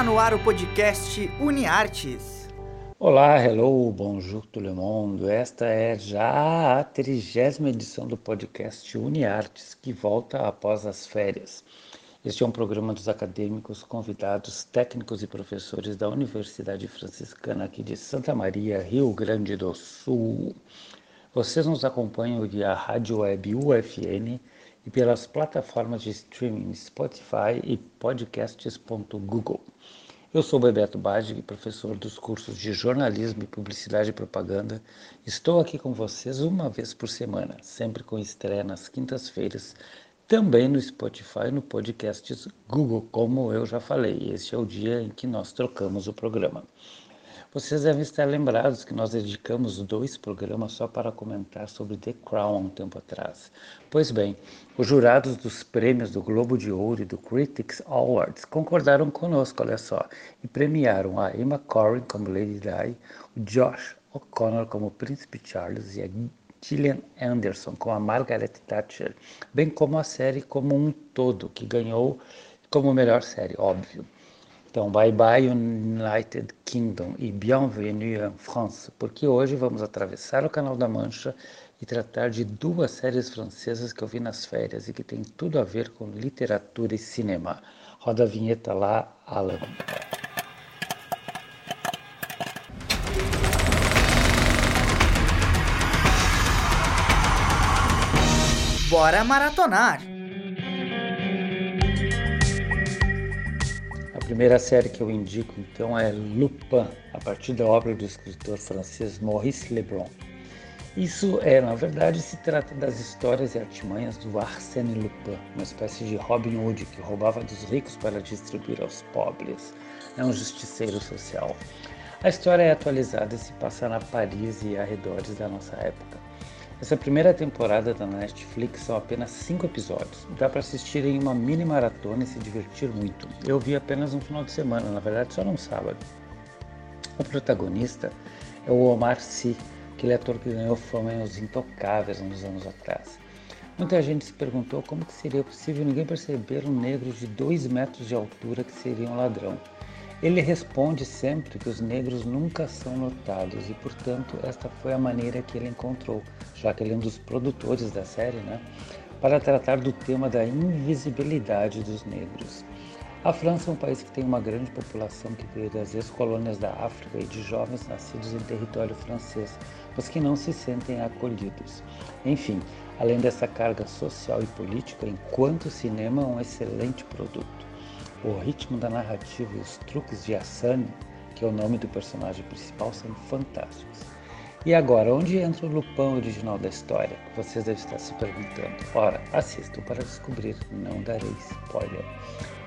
Está no ar o podcast UniArtes. Olá, hello, bonjour tout le monde. Esta é já a trigésima edição do podcast UniArtes, que volta após as férias. Este é um programa dos acadêmicos, convidados, técnicos e professores da Universidade Franciscana aqui de Santa Maria, Rio Grande do Sul. Vocês nos acompanham via rádio web UFN e pelas plataformas de streaming Spotify e podcasts.google. Eu sou Bebeto Badi, professor dos cursos de jornalismo e publicidade e propaganda. Estou aqui com vocês uma vez por semana, sempre com estreia nas quintas-feiras, também no Spotify e no podcast Google, como eu já falei. Este é o dia em que nós trocamos o programa. Vocês devem estar lembrados que nós dedicamos dois programas só para comentar sobre The Crown há um tempo atrás. Pois bem, os jurados dos prêmios do Globo de Ouro e do Critics Awards concordaram conosco, olha só, e premiaram a Emma Corrin como Lady Di, o Josh O'Connor como Príncipe Charles e a Gillian Anderson como a Margaret Thatcher, bem como a série como um todo, que ganhou como melhor série, óbvio. Então, bye bye United Kingdom e bienvenue en France, porque hoje vamos atravessar o Canal da Mancha e tratar de duas séries francesas que eu vi nas férias e que tem tudo a ver com literatura e cinema. Roda a vinheta lá, Alan. Bora maratonar! Primeira série que eu indico então é Lupin, a partir da obra do escritor francês Maurice Leblanc. Isso é, na verdade, se trata das histórias e artimanhas do Arsène Lupin, uma espécie de Robin Hood que roubava dos ricos para distribuir aos pobres. É um justiceiro social. A história é atualizada e se passa na Paris e arredores da nossa época. Essa primeira temporada da Netflix são apenas cinco episódios. Dá para assistir em uma mini maratona e se divertir muito. Eu vi apenas um final de semana, na verdade só num sábado. O protagonista é o Omar Sy, aquele ator que ganhou fama em Os Intocáveis uns anos atrás. Muita gente se perguntou como que seria possível ninguém perceber um negro de 2 metros de altura que seria um ladrão. Ele responde sempre que os negros nunca são notados e, portanto, esta foi a maneira que ele encontrou, já que ele é um dos produtores da série, né, para tratar do tema da invisibilidade dos negros. A França é um país que tem uma grande população que veio das ex-colônias da África e de jovens nascidos em território francês, mas que não se sentem acolhidos. Enfim, além dessa carga social e política, enquanto cinema é um excelente produto. O ritmo da narrativa e os truques de Asani, que é o nome do personagem principal, são fantásticos. E agora, onde entra o Lupão original da história? Vocês devem estar se perguntando. Ora, assistam para descobrir, não darei spoiler.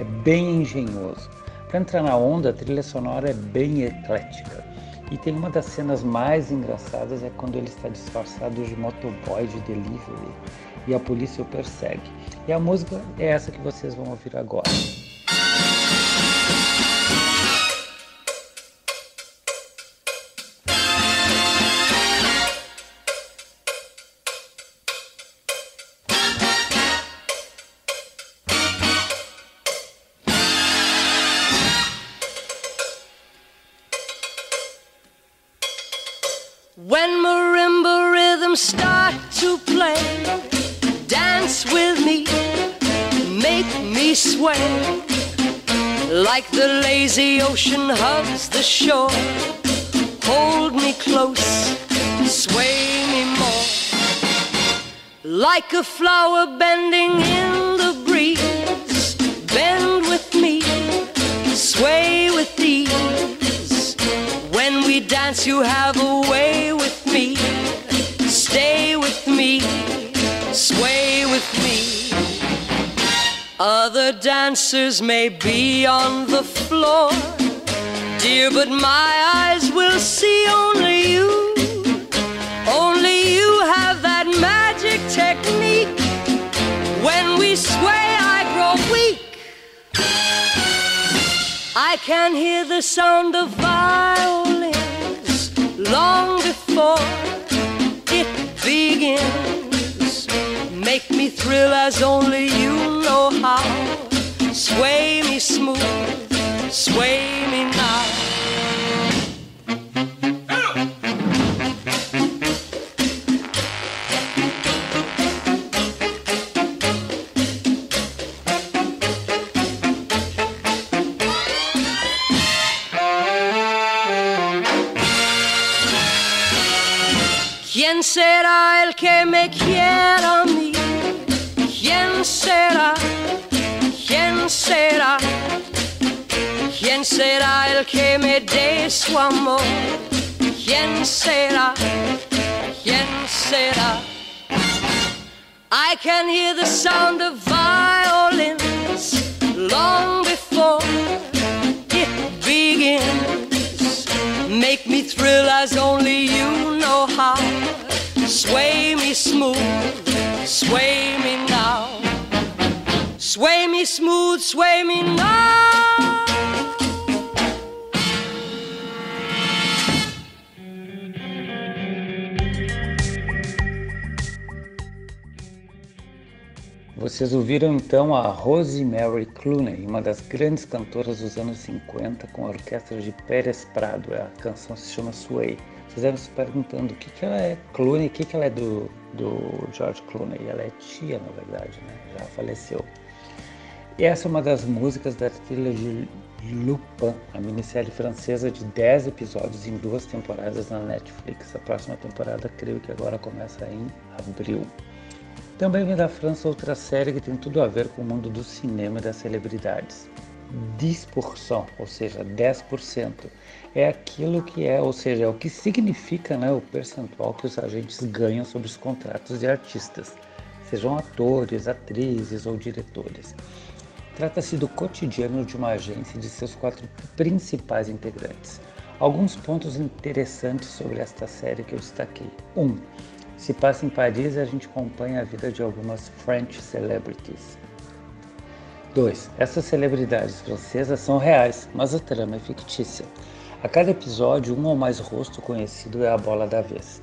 É bem engenhoso. Para entrar na onda, a trilha sonora é bem eclética. E tem uma das cenas mais engraçadas é quando ele está disfarçado de motoboy de delivery e a polícia o persegue. E a música é essa que vocês vão ouvir agora. Sway. Like the lazy ocean hugs the shore, hold me close, sway me more. Like a flower bending in the breeze, bend with me, sway with ease. When we dance, you have a way with me. Stay with me, sway. Other dancers may be on the floor, dear, but my eyes will see only you. Only you have that magic technique. When we sway, I grow weak. I can hear the sound of violins long before it begins. Make me thrill as only you know how. Sway me smooth, sway me now. Será el que me dé su amor? ¿Quién será? ¿Quién será? I can hear the sound of violins long before it begins. Make me thrill as only you know how. Sway me smooth, sway me now. Sway me smooth, sway me now. Vocês ouviram então a Rosemary Clooney, uma das grandes cantoras dos anos 50, com a orquestra de Pérez Prado. A canção se chama Sway. Vocês devem se perguntando o que, que ela é Clooney, o que, que ela é do, do George Clooney. Ela é tia, na verdade, né? já faleceu. E essa é uma das músicas da trilha de Lupin, a minissérie francesa de 10 episódios em duas temporadas na Netflix. A próxima temporada, creio que agora começa em abril. Também vem da França outra série que tem tudo a ver com o mundo do cinema e das celebridades. 10%, ou seja, 10%. É aquilo que é, ou seja, é o que significa né, o percentual que os agentes ganham sobre os contratos de artistas, sejam atores, atrizes ou diretores. Trata-se do cotidiano de uma agência e de seus quatro principais integrantes. Alguns pontos interessantes sobre esta série que eu destaquei. 1. Um, se passa em Paris a gente acompanha a vida de algumas French celebrities. 2. Essas celebridades francesas são reais, mas a trama é fictícia. A cada episódio, um ou mais rosto conhecido é a bola da vez.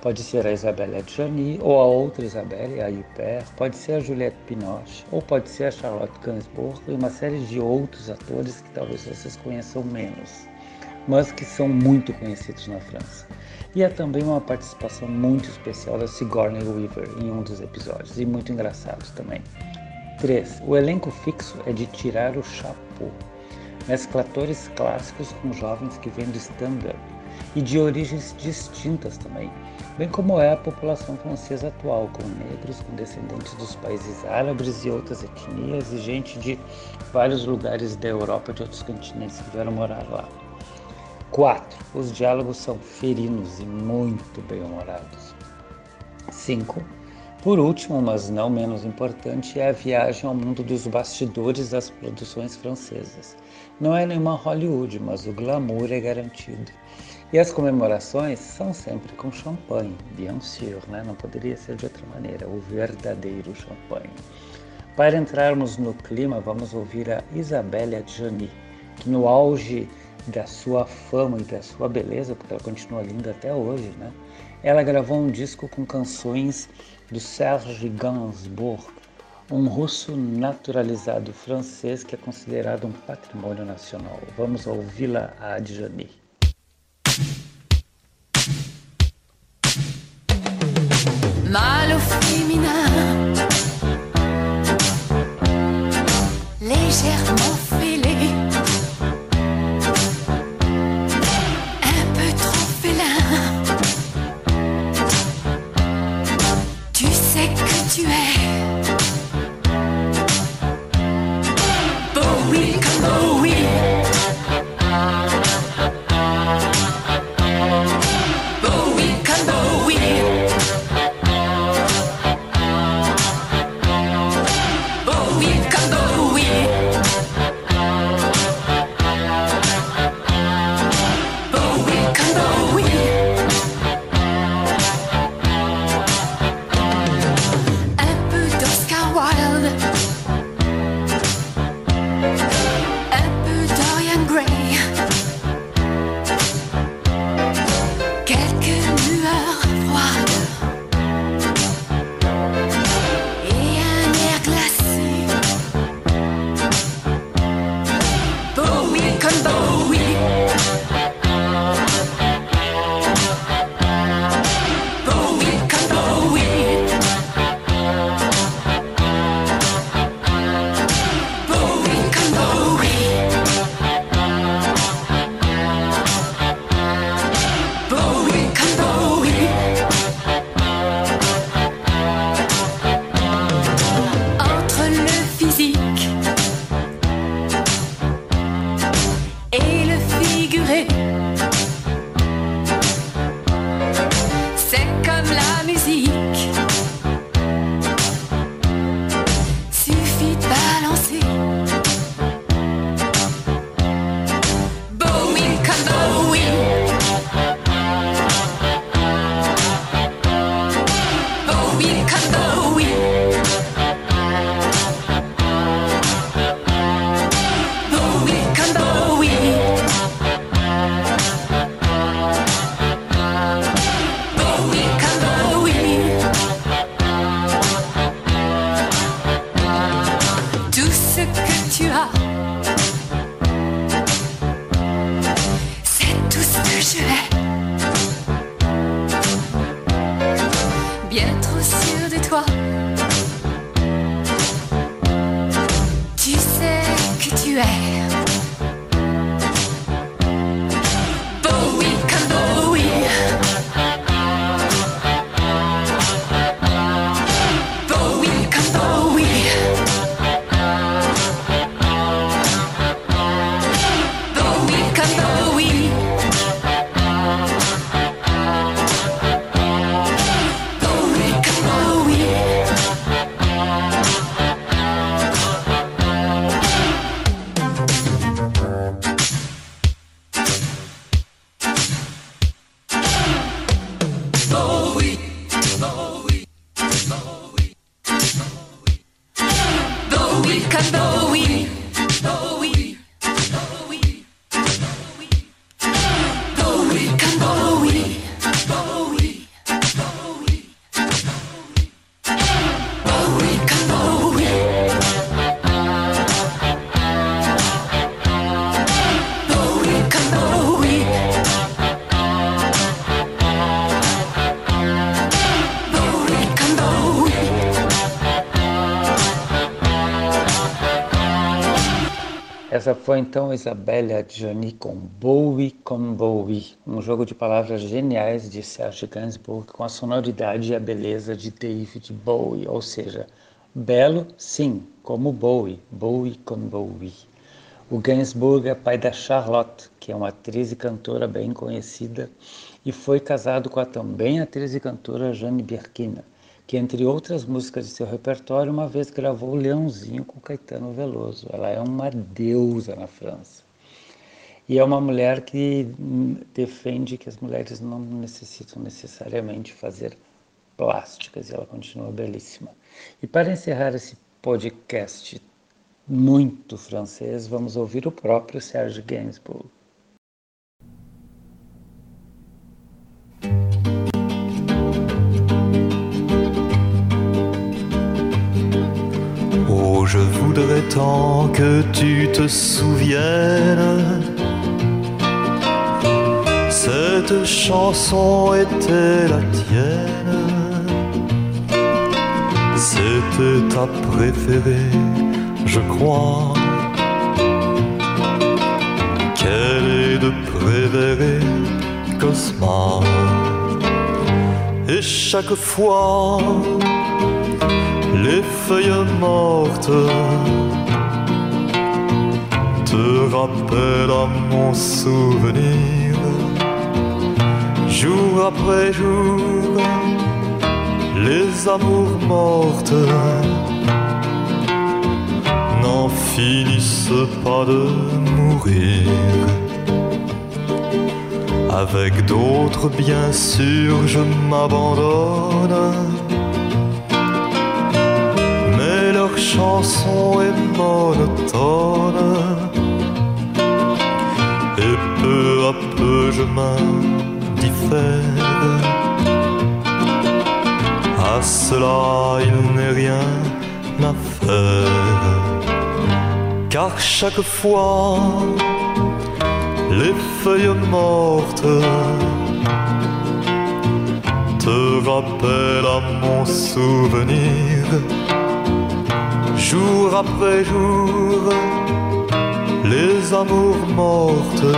Pode ser a Isabelle Adjani ou a outra Isabelle, a Huppert, pode ser a Juliette Binoche, ou pode ser a Charlotte Gainsbourg e uma série de outros atores que talvez vocês conheçam menos, mas que são muito conhecidos na França. E há também uma participação muito especial da Sigourney Weaver em um dos episódios, e muito engraçados também. 3. O elenco fixo é de tirar o chapeau. Mescla atores clássicos com jovens que vêm do stand-up e de origens distintas também, bem como é a população francesa atual, com negros, com descendentes dos países árabes e outras etnias e gente de vários lugares da Europa e de outros continentes que vieram morar lá. 4. Os diálogos são ferinos e muito bem-humorados. 5. Por último, mas não menos importante, é a viagem ao mundo dos bastidores das produções francesas. Não é nenhuma Hollywood, mas o glamour é garantido. E as comemorações são sempre com champanhe, bien sûr, né? não poderia ser de outra maneira, o verdadeiro champanhe. Para entrarmos no clima, vamos ouvir a Isabelle Adjani, que no auge da sua fama e da sua beleza, porque ela continua linda até hoje, né? Ela gravou um disco com canções do Serge Gainsbourg, um russo naturalizado francês que é considerado um patrimônio nacional. Vamos ouvi-la a Adjani. Mal au Essa foi então Isabelle Adjani com Bowie com Bowie, um jogo de palavras geniais de Serge Gainsbourg com a sonoridade e a beleza de David Bowie, ou seja, belo, sim, como Bowie, Bowie com Bowie. O Gainsbourg é pai da Charlotte, que é uma atriz e cantora bem conhecida, e foi casado com a também atriz e cantora Jane Birkina que entre outras músicas de seu repertório, uma vez gravou Leãozinho com Caetano Veloso. Ela é uma deusa na França. E é uma mulher que defende que as mulheres não necessitam necessariamente fazer plásticas, e ela continua belíssima. E para encerrar esse podcast muito francês, vamos ouvir o próprio Serge Gainsbourg. Je voudrais tant que tu te souviennes. Cette chanson était la tienne. C'était ta préférée, je crois. Quelle est de préférée, Cosma? Et chaque fois les feuilles mortes te rappellent à mon souvenir, jour après jour, les amours mortes n'en finissent pas de mourir. Avec d'autres, bien sûr, je m'abandonne chanson est monotone et peu à peu je m'indiffère. À cela il n'est rien à faire, car chaque fois les feuilles mortes te rappellent à mon souvenir jour après jour, les amours mortes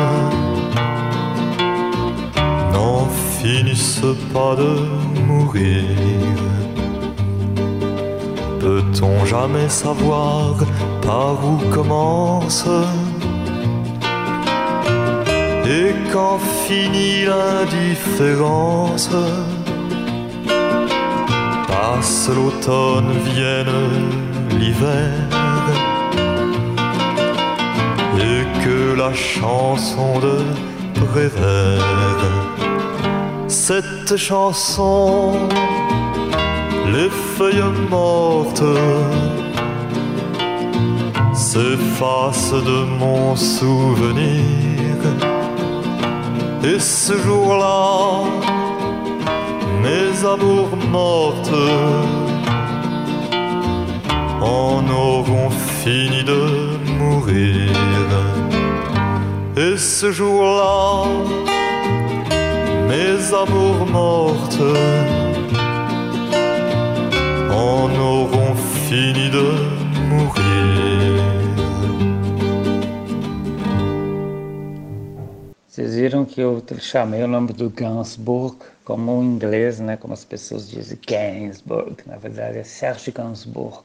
n'en finissent pas de mourir. Peut-on jamais savoir par où commence et quand finit l'indifférence? Passe l'automne, vienne l'hiver et que la chanson de Prévert, cette chanson, les feuilles mortes s'effacent de mon souvenir. Et ce jour-là, mes amours mortes en auront fini de mourir. Et ce jour-là, mes amours mortes en auront fini de mourir. Vocês viram que eu chamei o nome do Gainsbourg como em inglês, né, como as pessoas dizem Gainsbourg, na verdade é Serge Gainsbourg.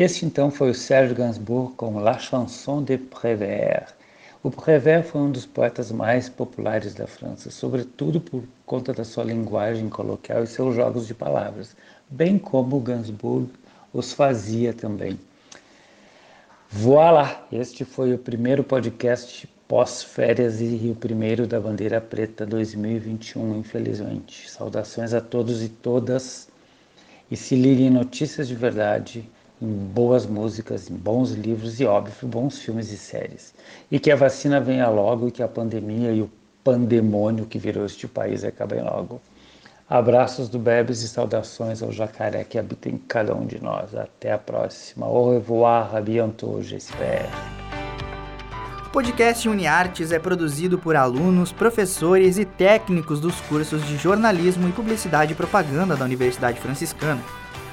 Este então foi o Sérgio Gainsbourg com La Chanson de Prévert. O Prévert foi um dos poetas mais populares da França, sobretudo por conta da sua linguagem coloquial e seus jogos de palavras, bem como Gainsbourg os fazia também. Voilà! Este foi o primeiro podcast pós-férias e o primeiro da Bandeira Preta 2021, infelizmente. Saudações a todos e todas. E se liguem notícias de verdade em boas músicas, em bons livros e, óbvio, bons filmes e séries. E que a vacina venha logo e que a pandemia e o pandemônio que virou este país acabem logo. Abraços do Bebes e saudações ao jacaré que habita em cada um de nós. Até a próxima. Au revoir, à bientôt, j'espère. O podcast UniArtes é produzido por alunos, professores e técnicos dos cursos de jornalismo e publicidade e propaganda da Universidade Franciscana.